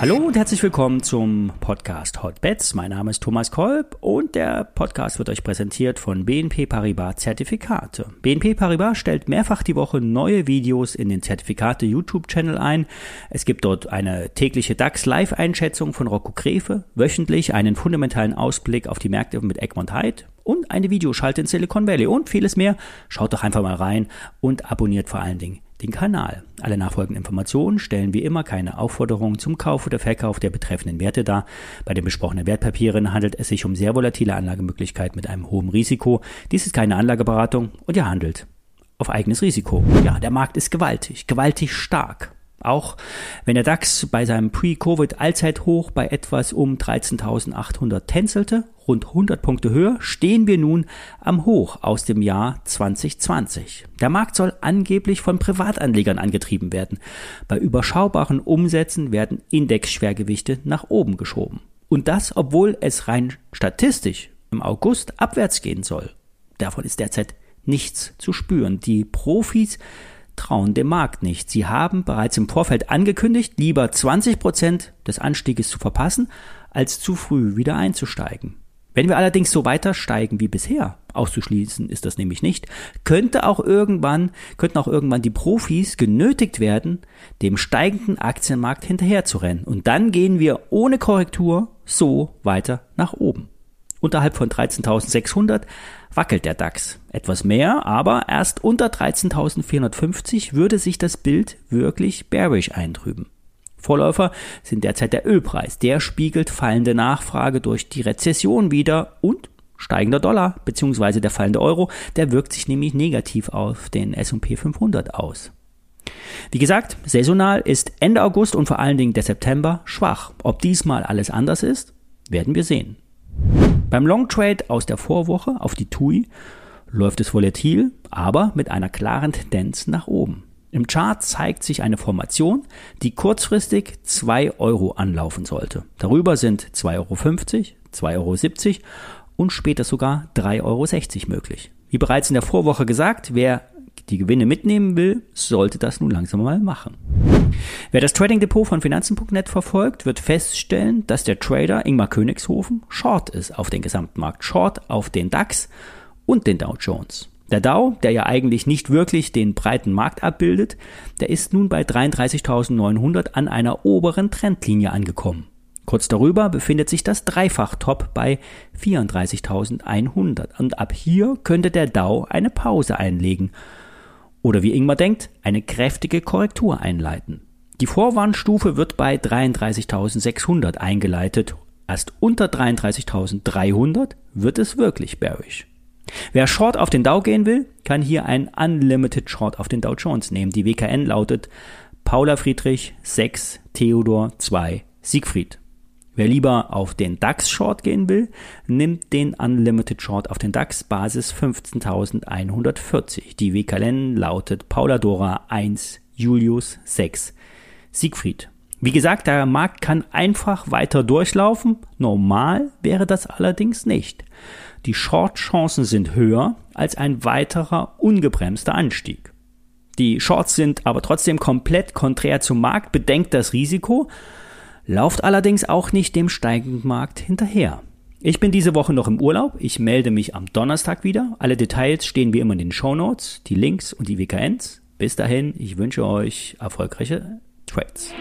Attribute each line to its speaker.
Speaker 1: Hallo und herzlich willkommen zum Podcast Hotbets. Mein Name ist Thomas Kolb und der Podcast wird euch präsentiert von BNP Paribas Zertifikate. BNP Paribas stellt mehrfach die Woche neue Videos in den Zertifikate YouTube-Channel ein. Es gibt dort eine tägliche DAX-Live-Einschätzung von Rocco Krefe, wöchentlich einen fundamentalen Ausblick auf die Märkte mit Egmont Hyde und eine Videoschalte in Silicon Valley und vieles mehr. Schaut doch einfach mal rein und abonniert vor allen Dingen den Kanal. Alle nachfolgenden Informationen stellen wie immer keine Aufforderung zum Kauf oder Verkauf der betreffenden Werte dar. Bei den besprochenen Wertpapieren handelt es sich um sehr volatile Anlagemöglichkeiten mit einem hohen Risiko. Dies ist keine Anlageberatung und ihr handelt auf eigenes Risiko. Ja, der Markt ist gewaltig, gewaltig stark. Auch wenn der DAX bei seinem Pre-Covid-Allzeithoch bei etwas um 13.800 tänzelte, rund 100 Punkte höher, stehen wir nun am Hoch aus dem Jahr 2020. Der Markt soll angeblich von Privatanlegern angetrieben werden. Bei überschaubaren Umsätzen werden Indexschwergewichte nach oben geschoben. Und das, obwohl es rein statistisch im August abwärts gehen soll. Davon ist derzeit nichts zu spüren. Die Profis trauen dem Markt nicht. Sie haben bereits im Vorfeld angekündigt, lieber 20 Prozent des Anstieges zu verpassen, als zu früh wieder einzusteigen. Wenn wir allerdings so weiter steigen wie bisher, auszuschließen ist das nämlich nicht, könnte auch irgendwann, könnten auch irgendwann die Profis genötigt werden, dem steigenden Aktienmarkt hinterherzurennen. Und dann gehen wir ohne Korrektur so weiter nach oben. Unterhalb von 13.600 wackelt der DAX. Etwas mehr, aber erst unter 13.450 würde sich das Bild wirklich bearish eintrüben. Vorläufer sind derzeit der Ölpreis. Der spiegelt fallende Nachfrage durch die Rezession wieder und steigender Dollar bzw. der fallende Euro, der wirkt sich nämlich negativ auf den S&P 500 aus. Wie gesagt, saisonal ist Ende August und vor allen Dingen der September schwach. Ob diesmal alles anders ist, werden wir sehen. Beim Long Trade aus der Vorwoche auf die TUI läuft es volatil, aber mit einer klaren Tendenz nach oben. Im Chart zeigt sich eine Formation, die kurzfristig 2 Euro anlaufen sollte. Darüber sind 2,50 Euro, 2,70 Euro und später sogar 3,60 Euro möglich. Wie bereits in der Vorwoche gesagt, wer die Gewinne mitnehmen will, sollte das nun langsam mal machen. Wer das Trading Depot von Finanzen.net verfolgt, wird feststellen, dass der Trader Ingmar Königshofen Short ist auf den Gesamtmarkt, Short auf den DAX und den Dow Jones. Der Dow, der ja eigentlich nicht wirklich den breiten Markt abbildet, der ist nun bei 33.900 an einer oberen Trendlinie angekommen. Kurz darüber befindet sich das Dreifach-Top bei 34.100 und ab hier könnte der Dow eine Pause einlegen oder wie Ingmar denkt, eine kräftige Korrektur einleiten. Die Vorwarnstufe wird bei 33.600 eingeleitet. Erst unter 33.300 wird es wirklich bearish. Wer Short auf den Dow gehen will, kann hier ein Unlimited Short auf den Dow Jones nehmen. Die WKN lautet Paula Friedrich 6 Theodor 2 Siegfried. Wer lieber auf den DAX Short gehen will, nimmt den Unlimited Short auf den DAX Basis 15.140. Die WKN lautet Paula Dora 1 Julius 6 Siegfried. Wie gesagt, der Markt kann einfach weiter durchlaufen. Normal wäre das allerdings nicht. Die Short-Chancen sind höher als ein weiterer ungebremster Anstieg. Die Shorts sind aber trotzdem komplett konträr zum Markt, bedenkt das Risiko, lauft allerdings auch nicht dem steigenden Markt hinterher. Ich bin diese Woche noch im Urlaub. Ich melde mich am Donnerstag wieder. Alle Details stehen wie immer in den Show Notes, die Links und die WKNs. Bis dahin, ich wünsche euch erfolgreiche Schweiz.